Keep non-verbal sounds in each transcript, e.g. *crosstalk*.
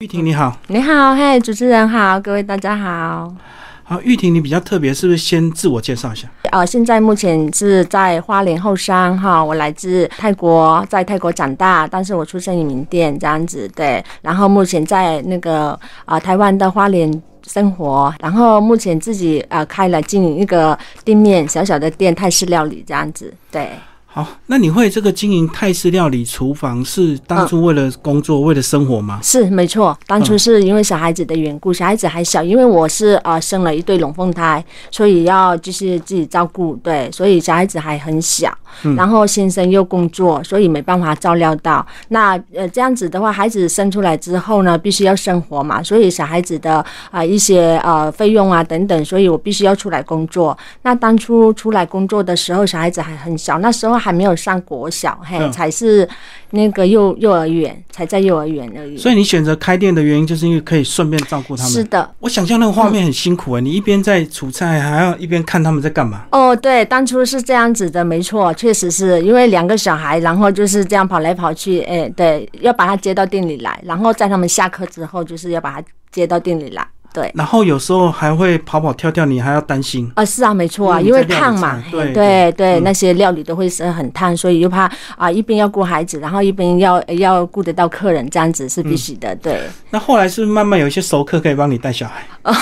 玉婷你好，你好，嘿，主持人好，各位大家好。好，玉婷你比较特别，是不是先自我介绍一下？呃，现在目前是在花莲后山哈，我来自泰国，在泰国长大，但是我出生于缅甸这样子，对。然后目前在那个啊台湾的花莲生活，然后目前自己呃开了经营一个店面，小小的店泰式料理这样子，对。好，那你会这个经营泰式料理厨房是当初为了工作、为了生活吗？是没错，当初是因为小孩子的缘故，小孩子还小，因为我是啊生了一对龙凤胎，所以要就是自己照顾，对，所以小孩子还很小，然后先生又工作，所以没办法照料到。那呃这样子的话，孩子生出来之后呢，必须要生活嘛，所以小孩子的啊一些呃费用啊等等，所以我必须要出来工作。那当初出来工作的时候，小孩子还很小，那时候。还没有上国小，嘿，才是那个幼幼儿园，才在幼儿园而已。所以你选择开店的原因，就是因为可以顺便照顾他们。是的，我想象那个画面很辛苦啊，你一边在煮菜，还要一边看他们在干嘛。哦，对，当初是这样子的，没错，确确实是因为两个小孩，然后就是这样跑来跑去，哎，对，要把他接到店里来，然后在他们下课之后，就是要把他接到店里来。对，然后有时候还会跑跑跳跳，你还要担心啊？是啊，没错啊，因为烫嘛，对对对，那些料理都会是很烫，所以又怕啊，一边要顾孩子，然后一边要要顾得到客人，这样子是必须的。对。那后来是慢慢有一些熟客可以帮你带小孩，*laughs*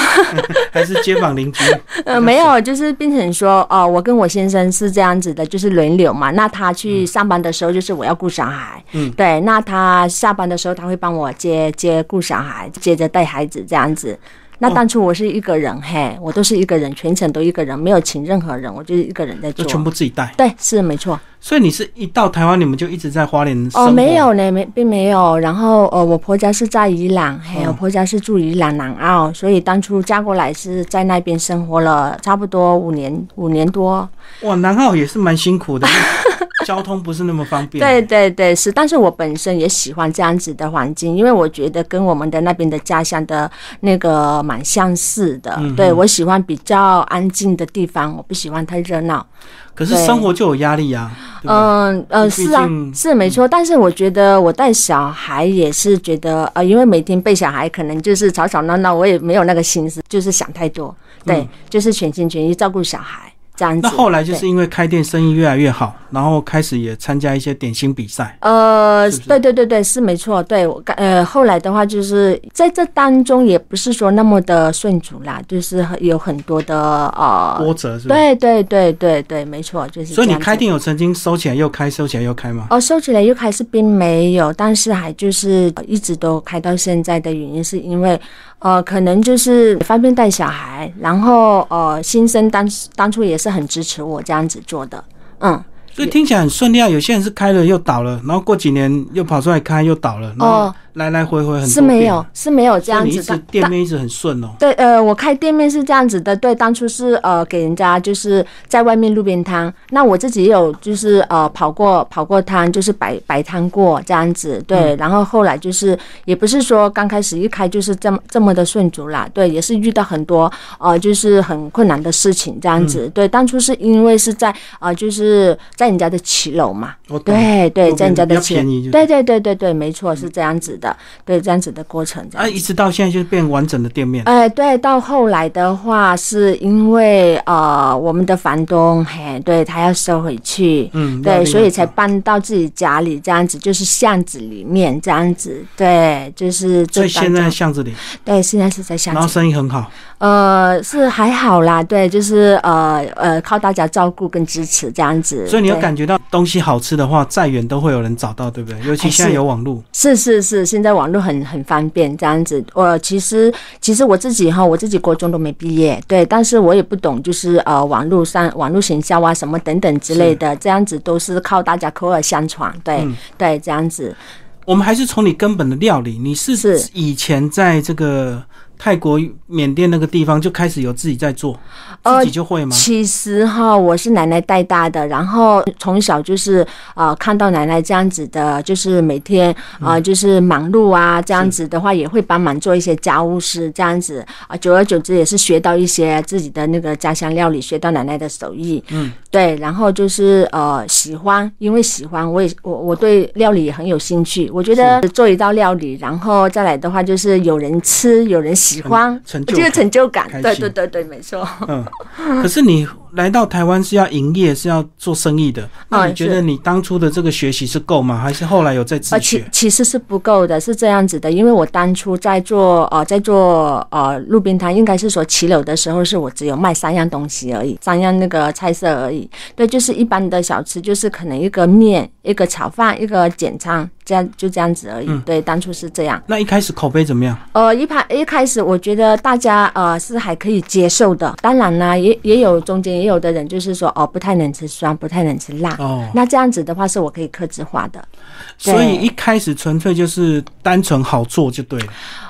还是街坊邻居？呃，没有，就是变成说，哦，我跟我先生是这样子的，就是轮流嘛。那他去上班的时候，就是我要顾小孩，嗯，对。那他下班的时候，他会帮我接接顾小孩，接着带孩子这样子。那当初我是一个人，嘿，我都是一个人，全程都一个人，没有请任何人，我就是一个人在做，全部自己带。对，是没错。所以你是一到台湾，你们就一直在花莲哦，没有呢，没并没有。然后呃，我婆家是在宜兰，嘿，我婆家是住宜兰南澳，所以当初嫁过来是在那边生活了差不多五年，五年多。哇，南澳也是蛮辛苦的。*laughs* 交通不是那么方便。对对对，是，但是我本身也喜欢这样子的环境，因为我觉得跟我们的那边的家乡的那个蛮相似的。对我喜欢比较安静的地方，我不喜欢太热闹。可是生活就有压力呀。嗯呃，是啊，是没错。但是我觉得我带小孩也是觉得呃，因为每天背小孩，可能就是吵吵闹闹，我也没有那个心思，就是想太多。对，就是全心全意照顾小孩这样。那后来就是因为开店生意越来越好，然后开始也参加一些点心比赛。呃，对对对对，是没错。对我呃，后来的话就是在这当中也不是说那么的顺主啦，就是有很多的呃波折。是对对对对对，没错，就是。所以你开店有曾经收起来又开，收起来又开吗？哦，收起来又开是并没有，但是还就是一直都开到现在的原因是因为。呃，可能就是方便带小孩，然后呃，新生当当初也是很支持我这样子做的，嗯，所以听起来很顺利啊。有些人是开了又倒了，然后过几年又跑出来开又倒了，然后。来来回回很多是没有是没有这样子的，店面一直很顺哦。对，呃，我开店面是这样子的，对，当初是呃给人家就是在外面路边摊，那我自己也有就是呃跑过跑过摊，就是摆摆摊过这样子，对，然后后来就是也不是说刚开始一开就是这么这么的顺足啦，对，也是遇到很多呃就是很困难的事情这样子，对，当初是因为是在呃就是在人家的骑楼嘛，对对，在人家的骑，对对对对对，没错是这样子的。对这样子的过程，啊，一直到现在就是变完整的店面。哎，对，到后来的话，是因为呃，我们的房东嘿，对他要收回去，嗯，对，所以才搬到自己家里这样子，就是巷子里面这样子，对，就是。所以现在巷子里，对，现在是在巷子，然后生意很好。呃，是还好啦，对，就是呃呃，靠大家照顾跟支持这样子。所以你有感觉到东西好吃的话，再远都会有人找到，对不对？尤其现在有网络。是是是，现在网络很很方便，这样子。我其实其实我自己哈，我自己国中都没毕业，对，但是我也不懂，就是呃，网络上网络行销啊什么等等之类的，这样子都是靠大家口耳相传，对对，这样子。我们还是从你根本的料理，你是以前在这个。泰国、缅甸那个地方就开始有自己在做，自己就会吗？其实哈，我是奶奶带大的，然后从小就是啊，看到奶奶这样子的，就是每天啊，就是忙碌啊，这样子的话也会帮忙做一些家务事，这样子啊，久而久之也是学到一些自己的那个家乡料理，学到奶奶的手艺。嗯，对，然后就是呃，喜欢，因为喜欢，我也我我对料理也很有兴趣。我觉得做一道料理，然后再来的话就是有人吃，有人喜欢，这个成就感。对对对对，没错。嗯，可是你。来到台湾是要营业，是要做生意的。那你觉得你当初的这个学习是够吗？还是后来有在自学？其实是不够的，是这样子的。因为我当初在做呃，在做呃路边摊，应该是说骑楼的时候，是我只有卖三样东西而已，三样那个菜色而已。对，就是一般的小吃，就是可能一个面、一个炒饭、一个简餐，这样就这样子而已。对，当初是这样。那一开始口碑怎么样？呃，一开一开始我觉得大家呃是还可以接受的。当然呢，也也有中间也。有的人就是说哦，不太能吃酸，不太能吃辣。哦，那这样子的话是我可以克制化的。所以一开始纯粹就是单纯好做就对了。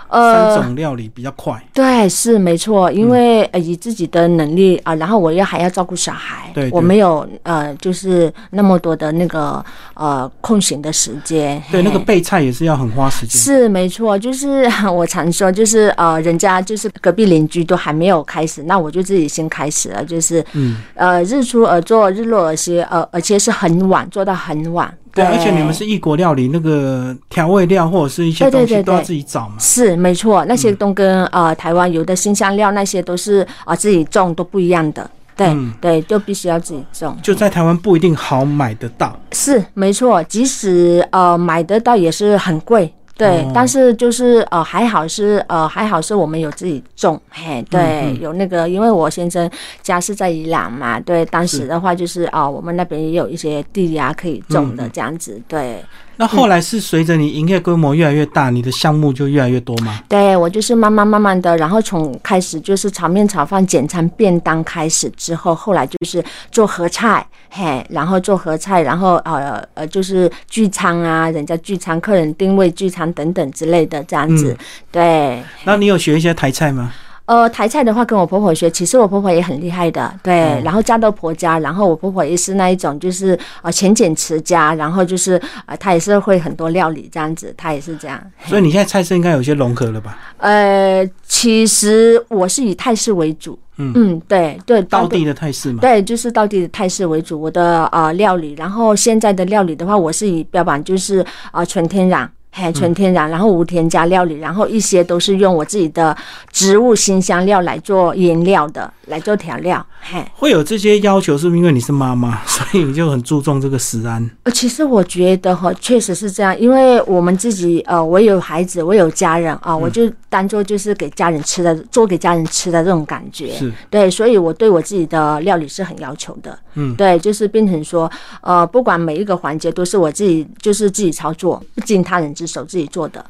呃，三种料理比较快。对，是没错，因为以自己的能力啊，然后我又还要照顾小孩，对，我没有呃，就是那么多的那个呃空闲的时间。对，那个备菜也是要很花时间。是没错，就是 *laughs* 我常说，就是呃，人家就是隔壁邻居都还没有开始，那我就自己先开始了，就是嗯呃，日出而作，日落而息，呃，而且是很晚，做到很晚。对，而且你们是异国料理，那个调味料或者是一些东西都要自己找嘛。是没错，那些都跟呃台湾有的新香料那些都是啊自己种都不一样的。对对，就必须要自己种。就在台湾不一定好买得到。是没错，即使呃买得到也是很贵。对，但是就是呃还好是呃还好是我们有自己种，嘿，对，有那个，因为我先生家是在伊朗嘛，对，当时的话就是啊我们那边也有一些地呀可以种的这样子，对。那后来是随着你营业规模越来越大，你的项目就越来越多吗？对，我就是慢慢慢慢的，然后从开始就是炒面、炒饭、简餐、便当开始之后，后来就是做合菜，嘿，然后做合菜，然后呃呃就是聚餐啊，人家聚餐，客人定位聚餐等等之类的这样子，对。那你有学一些台菜吗？呃，台菜的话跟我婆婆学，其实我婆婆也很厉害的，对。然后嫁到婆家，然后我婆婆也是那一种，就是呃勤俭持家，然后就是呃她也是会很多料理这样子，她也是这样。所以你现在菜式应该有些融合了吧？呃，其实我是以泰式为主，嗯嗯，对对，当地的泰式嘛，对，就是当地的泰式为主。我的呃料理，然后现在的料理的话，我是以标榜就是啊纯天然。嘿，纯天然，然后无添加料理，然后一些都是用我自己的植物新香料来做腌料的，来做调料。嘿，会有这些要求，是不是因为你是妈妈，*laughs* 所以你就很注重这个食安？呃，其实我觉得哈，确实是这样，因为我们自己呃，我有孩子，我有家人啊，我就当做就是给家人吃的，做给家人吃的这种感觉。是，对，所以我对我自己的料理是很要求的。嗯，对，就是变成说，呃，不管每一个环节都是我自己，就是自己操作，不经他人之手自己做的。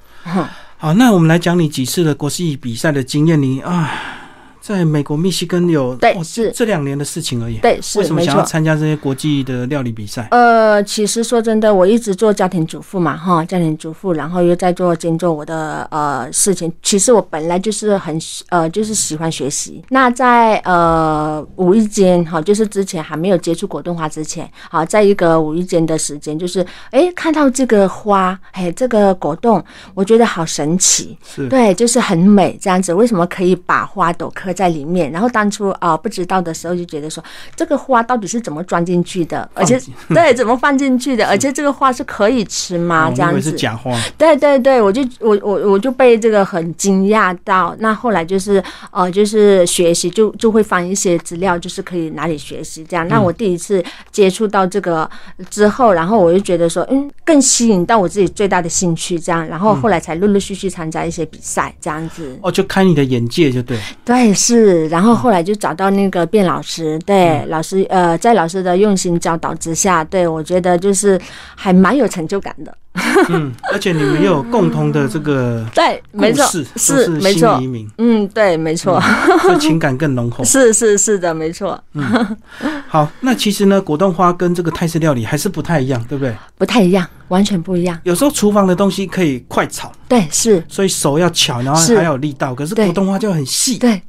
好，那我们来讲你几次的国际比赛的经验，你啊。在美国密西根有对是这两年的事情而已。对，是为什么想要参加这些国际的料理比赛？呃，其实说真的，我一直做家庭主妇嘛，哈，家庭主妇，然后又在做兼做我的呃事情。其实我本来就是很呃，就是喜欢学习。那在呃无意间哈，就是之前还没有接触果冻花之前，好，在一个无意间的时间，就是哎看到这个花，哎这个果冻，我觉得好神奇，是对，就是很美这样子。为什么可以把花朵刻？在里面，然后当初啊不知道的时候就觉得说这个花到底是怎么装进去的，而且 *laughs* 对怎么放进去的，而且这个花是可以吃吗？这样子是假花。对对对，我就我我我就被这个很惊讶到。那后来就是呃就是学习就就会翻一些资料，就是可以哪里学习这样。那我第一次接触到这个之后，然后我就觉得说嗯更吸引到我自己最大的兴趣这样，然后后来才陆陆续续参加一些比赛这样子。哦，就开你的眼界就对。对。是，然后后来就找到那个卞老师，对老师，呃，在老师的用心教导之下，对我觉得就是还蛮有成就感的。嗯，而且你们又有共同的这个 *laughs* 对，没错，是没错，嗯，对，没错，所以 *laughs* 情感更浓厚。是是是的，没错。好，那其实呢，果冻花跟这个泰式料理还是不太一样，对不对？不太一样。完全不一样。有时候厨房的东西可以快炒，对，是，所以手要巧，然后还有力道。可是果冻花就很细，对。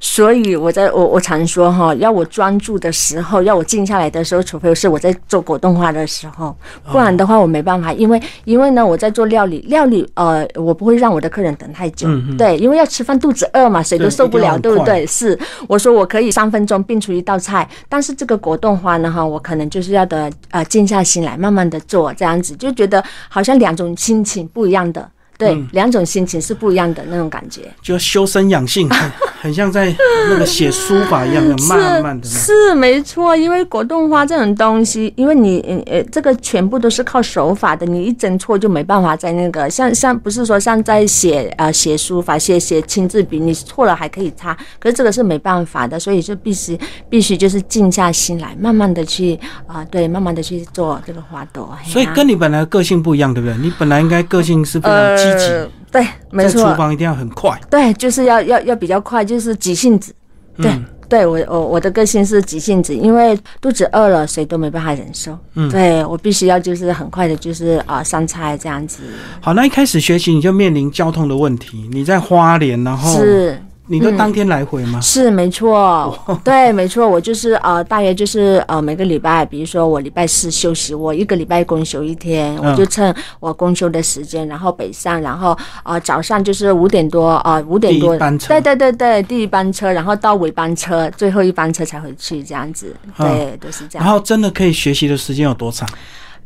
所以我在我我常说哈，要我专注的时候，要我静下来的时候，除非是我在做果冻花的时候，不然的话我没办法。因为因为呢，我在做料理，料理呃，我不会让我的客人等太久。对，因为要吃饭，肚子饿嘛，谁都受不了，对不对？是，我说我可以三分钟变出一道菜，但是这个果冻花呢，哈，我可能就是要的呃，静下心来，慢慢的做，这样子就觉得好像两种心情不一样的。对，两种心情是不一样的那种感觉，就修身养性，*laughs* 很像在那个写书法一样的，*laughs* 慢慢的。是没错，因为果冻花这种东西，因为你呃，这个全部都是靠手法的，你一整错就没办法在那个像像不是说像在写呃写书法写写亲自笔，你错了还可以擦，可是这个是没办法的，所以就必须必须就是静下心来，慢慢的去啊，对，慢慢的去做这个花朵。所以跟你本来个性不一样，对不对？你本来应该个性是非常。呃，对，没错，厨房一定要很快，对，就是要要要比较快，就是急性子，对，对我我我的个性是急性子，因为肚子饿了，谁都没办法忍受，嗯，对我必须要就是很快的，就是啊上菜这样子。好，那一开始学习你就面临交通的问题，你在花莲，然后是。你都当天来回吗？是没错，对，没错，我就是呃，大约就是呃，每个礼拜，比如说我礼拜四休息，我一个礼拜公休一天，我就趁我公休的时间，然后北上，然后呃早上就是五点多啊，五点多，对对对对，第一班车，然后到尾班车，最后一班车才回去，这样子，对，都是这样。然后真的可以学习的时间有多长？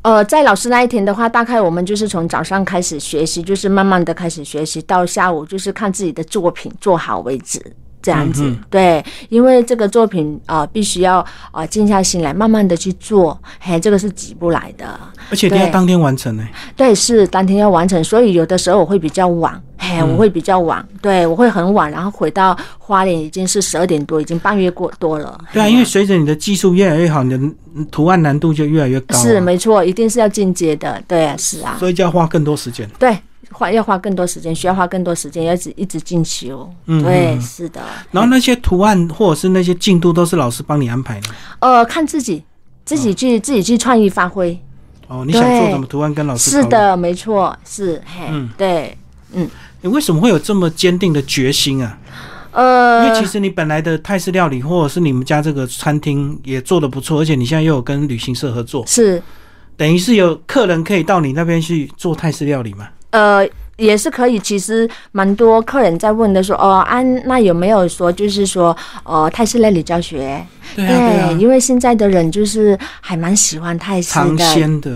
呃，在老师那一天的话，大概我们就是从早上开始学习，就是慢慢的开始学习，到下午就是看自己的作品做好为止，这样子。对，因为这个作品啊，必须要啊静下心来，慢慢的去做，嘿，这个是急不来的。而且你要当天完成呢？对，是当天要完成，所以有的时候我会比较晚。嘿，我会比较晚，对我会很晚，然后回到花莲已经是十二点多，已经半月过多了。对啊，因为随着你的技术越来越好，你的图案难度就越来越高。是没错，一定是要进阶的。对啊，是啊。所以就要花更多时间。对，花要花更多时间，需要花更多时间，要一直一直进修。嗯，对，是的。然后那些图案或者是那些进度都是老师帮你安排的。呃，看自己，自己去自己去创意发挥。哦，你想做什么图案跟老师？是的，没错，是嘿，嗯，对，嗯。你为什么会有这么坚定的决心啊？呃，因为其实你本来的泰式料理，或者是你们家这个餐厅也做的不错，而且你现在又有跟旅行社合作，是等于是有客人可以到你那边去做泰式料理吗？呃。也是可以，其实蛮多客人在问的，说哦，安那有没有说就是说，呃，泰式料理教学？对对，因为现在的人就是还蛮喜欢泰式的，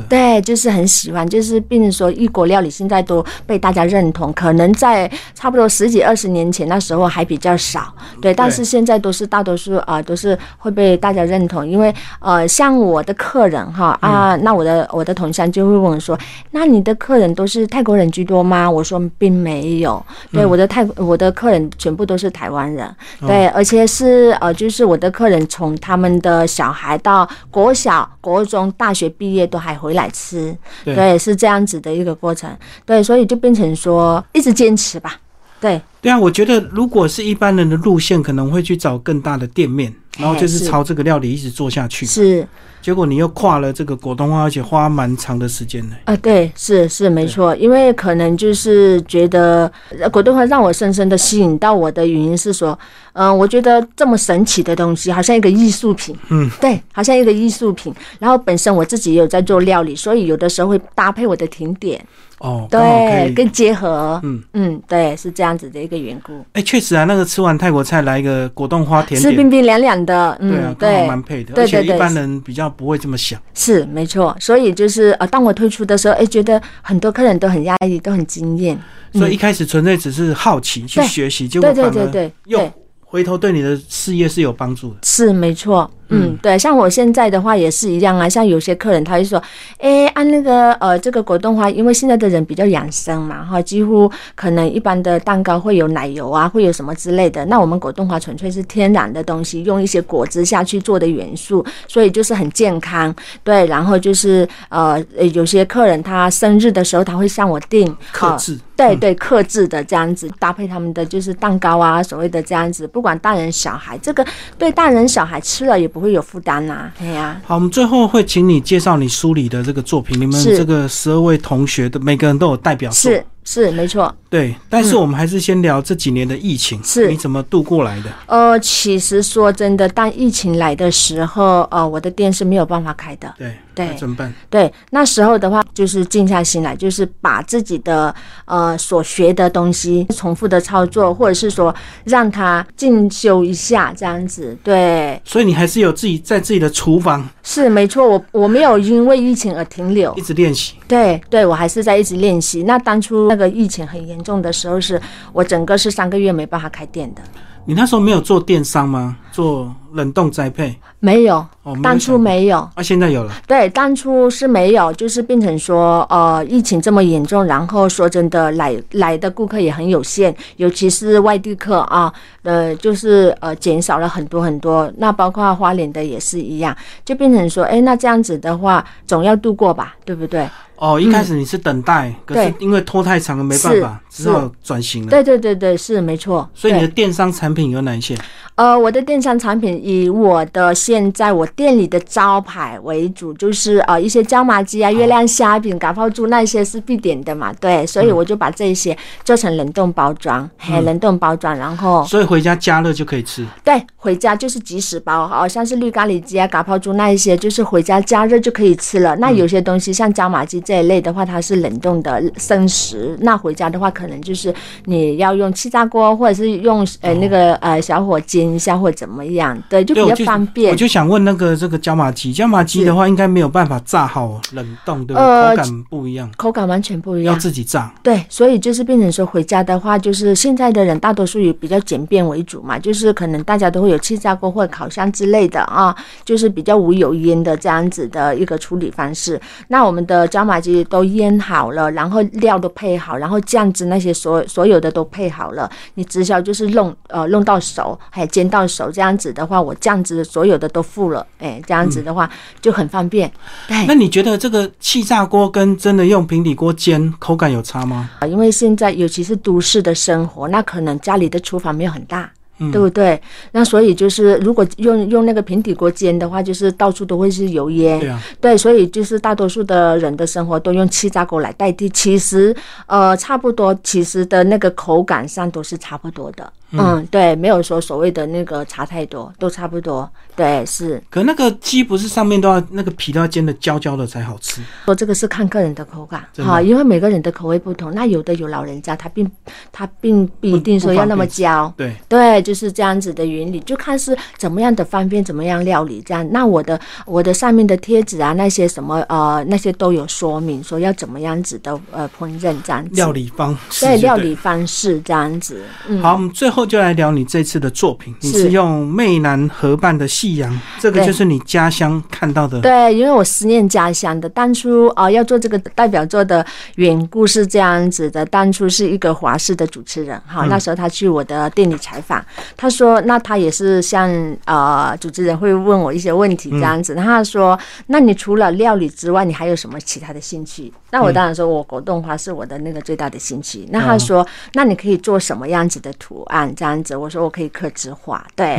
对，就是很喜欢，就是变成说异国料理现在都被大家认同，可能在差不多十几二十年前那时候还比较少，对，但是现在都是大多数啊都是会被大家认同，因为呃，像我的客人哈啊，那我的我的同乡就会问我说，那你的客人都是泰国人居多吗？我说并没有，对我的泰我的客人全部都是台湾人，对，而且是呃，就是我的客人从他们的小孩到国小、国中、大学毕业都还回来吃，对，是这样子的一个过程，对，所以就变成说一直坚持吧，对，对啊，我觉得如果是一般人的路线，可能会去找更大的店面，然后就是朝这个料理一直做下去，是。结果你又跨了这个果冻花，而且花蛮长的时间呢。啊，对，是是没错，因为可能就是觉得果冻花让我深深的吸引到我的原因是说，嗯，我觉得这么神奇的东西，好像一个艺术品，嗯，对，好像一个艺术品。然后本身我自己也有在做料理，所以有的时候会搭配我的甜点。哦，对，跟结合，嗯嗯，对，是这样子的一个缘故。哎，确实啊，那个吃完泰国菜来一个果冻花甜点，是冰冰凉凉的，对啊，刚好蛮配的，而且一般人比较不会这么想。是没错，所以就是呃，当我推出的时候，哎，觉得很多客人都很压抑，都很惊艳。所以一开始纯粹只是好奇去学习，结果反而又回头对你的事业是有帮助的。是没错。嗯，对，像我现在的话也是一样啊。像有些客人他就说，哎，按那个呃，这个果冻花，因为现在的人比较养生嘛，哈，几乎可能一般的蛋糕会有奶油啊，会有什么之类的。那我们果冻花纯粹是天然的东西，用一些果汁下去做的元素，所以就是很健康。对，然后就是呃，有些客人他生日的时候他会向我订，克制，对对，克制的这样子搭配他们的就是蛋糕啊，所谓的这样子，不管大人小孩，这个对大人小孩吃了也不。会有负担呐。对呀。好，我们最后会请你介绍你书里的这个作品，你们这个十二位同学的每个人都有代表作。是。是没错，对，但是我们还是先聊这几年的疫情，是你怎么度过来的？呃，其实说真的，当疫情来的时候，呃，我的店是没有办法开的。对对，怎么办？对，那时候的话，就是静下心来，就是把自己的呃所学的东西重复的操作，或者是说让他进修一下这样子。对，所以你还是有自己在自己的厨房。是没错，我我没有因为疫情而停留，一直练习。对对，我还是在一直练习。那当初那个疫情很严重的时候，是我整个是三个月没办法开店的。你那时候没有做电商吗？做冷冻栽培？没有，当初没有。啊，现在有了。对，当初是没有，就是变成说，呃，疫情这么严重，然后说真的，来来的顾客也很有限，尤其是外地客啊，呃，就是呃减少了很多很多。那包括花莲的也是一样，就变成说，哎，那这样子的话，总要度过吧，对不对？哦，一开始你是等待，可是因为拖太长了，没办法，只好转型了。对对对对，是没错。所以你的电商产品有哪一些？呃，我的电商产品以我的现在我店里的招牌为主，就是呃一些椒麻鸡啊、月亮虾饼、嘎泡猪那些是必点的嘛。对，所以我就把这些做成冷冻包装，嘿冷冻包装，然后所以回家加热就可以吃。对，回家就是即食包，好像是绿咖喱鸡啊、嘎泡猪那一些，就是回家加热就可以吃了。那有些东西像椒麻鸡这。这一类的话，它是冷冻的生食。那回家的话，可能就是你要用气炸锅，或者是用呃那个呃小火煎一下，或怎么样，对，就比较方便。我就想问那个这个椒麻鸡，椒麻鸡的话，应该没有办法炸好冷冻，对不对？口感不一样，口感完全不一样，要自己炸。对，所以就是变成说回家的话，就是现在的人大多数以比较简便为主嘛，就是可能大家都会有气炸锅或者烤箱之类的啊，就是比较无油烟的这样子的一个处理方式。那我们的椒麻。都腌好了，然后料都配好，然后酱汁那些所所有的都配好了。你直销就是弄呃弄到熟，还煎到熟，这样子的话，我酱汁所有的都付了，哎，这样子的话就很方便。那你觉得这个气炸锅跟真的用平底锅煎口感有差吗？啊因为现在尤其是都市的生活，那可能家里的厨房没有很大。对不对？那所以就是，如果用用那个平底锅煎的话，就是到处都会是油烟。对啊。对，所以就是大多数的人的生活都用气炸锅来代替。其实，呃，差不多，其实的那个口感上都是差不多的。嗯，对，没有说所谓的那个差太多，都差不多。对，是。可那个鸡不是上面都要那个皮都要煎的焦焦的才好吃。说这个是看个人的口感，好，因为每个人的口味不同。那有的有老人家，他并他并不一定说要那么焦。对对，就是这样子的原理，就看是怎么样的方便，怎么样料理这样。那我的我的上面的贴纸啊，那些什么呃那些都有说明，说要怎么样子的呃烹饪这样子。料理方式。对，料理方式这样子。好，我们最后就来聊你这次的作品。你是用湄南河畔的夕阳，这个就是你家乡看到的。对，因为我思念家乡的。当初啊，要做这个代表作的缘故是这样子的。当初是一个华视的主持人，哈，那时候他去我的店里采访，他说，那他也是像呃主持人会问我一些问题这样子。然后他说，那你除了料理之外，你还有什么其他的兴趣？那我当然说我果冻花是我的那个最大的兴趣。那他说，那你可以做什么样子的图案这样子？我说我可以刻字画，对，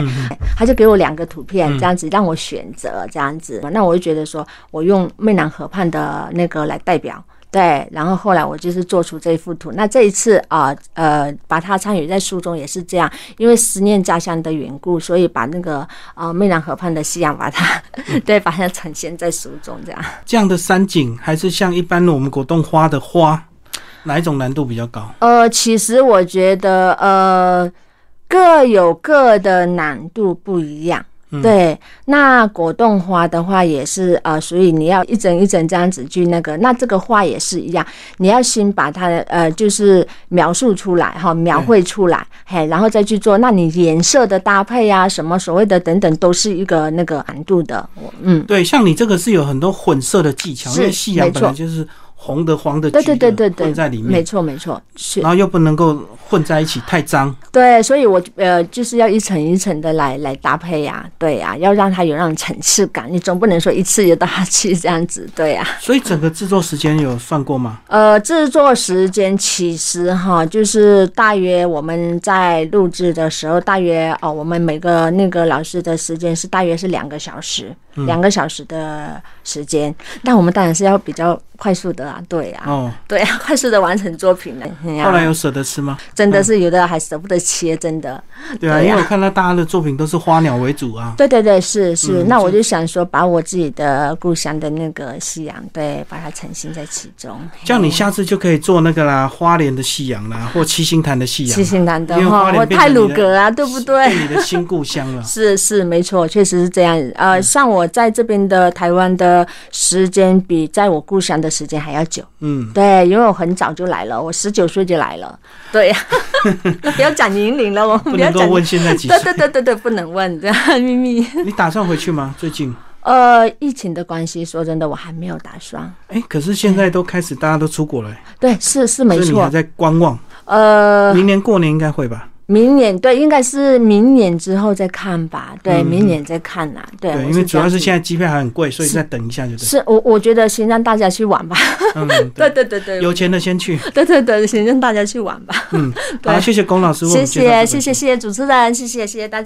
他就给我两个图片这样子让我选择这样子。那我就觉得说我用湄南河畔的那个来代表。对，然后后来我就是做出这幅图。那这一次啊，呃，把它参与在书中也是这样，因为思念家乡的缘故，所以把那个啊湄南河畔的夕阳，把它 *laughs* 对，把它呈现在书中这样。这样的山景还是像一般的我们果冻花的花，哪一种难度比较高？呃，其实我觉得呃各有各的难度不一样。对，那果冻花的话也是呃，所以你要一整一整这样子去那个，那这个画也是一样，你要先把它呃，就是描述出来哈，描绘出来，嘿，然后再去做。那你颜色的搭配啊，什么所谓的等等，都是一个那个难度的。嗯，对，像你这个是有很多混色的技巧，因为夕阳本来就是。红的、黄的、对对对对对，混在里面，没错没错，是。然后又不能够混在一起太脏。对，所以我呃就是要一层一层的来来搭配呀，对呀，要让它有那种层次感，你总不能说一次就大去这样子，对呀。所以整个制作时间有算过吗？呃，制作时间其实哈，就是大约我们在录制的时候，大约哦，我们每个那个老师的时间是大约是两个小时。两个小时的时间，但我们当然是要比较快速的啊，对啊，哦，对啊，快速的完成作品 *laughs* 了。后来有舍得吃吗？真的是有的还舍不得切，真的。对啊，因为我看到大家的作品都是花鸟为主啊。对对对，是是。那我就想说，把我自己的故乡的那个夕阳，对，把它呈现在其中。这样你下次就可以做那个啦，花莲的夕阳啦，或七星潭的夕阳。七星潭的哈，或太鲁阁啊，对不对？你的新故乡了。*laughs* 是是，没错，确实是这样。呃，像。我在这边的台湾的时间比在我故乡的时间还要久。嗯，对，因为我很早就来了，我十九岁就来了。对呀，不 *laughs* 要讲年龄了，我不能够问现在几岁。对对对对对，不能问，这样秘密。你打算回去吗？最近？呃，疫情的关系，说真的，我还没有打算。哎，可是现在都开始，大家都出国了。对，是是没错。你还在观望？呃，明年过年应该会吧。明年对，应该是明年之后再看吧。对，明年再看呐。对，因为主要是现在机票还很贵，所以再等一下就。是我我觉得先让大家去玩吧。嗯，*laughs* 对对对对，有钱的先去。对对对，先让大家去玩吧。嗯，*laughs* 好，谢谢龚老师，谢谢谢谢谢谢主持人，谢谢谢谢大家。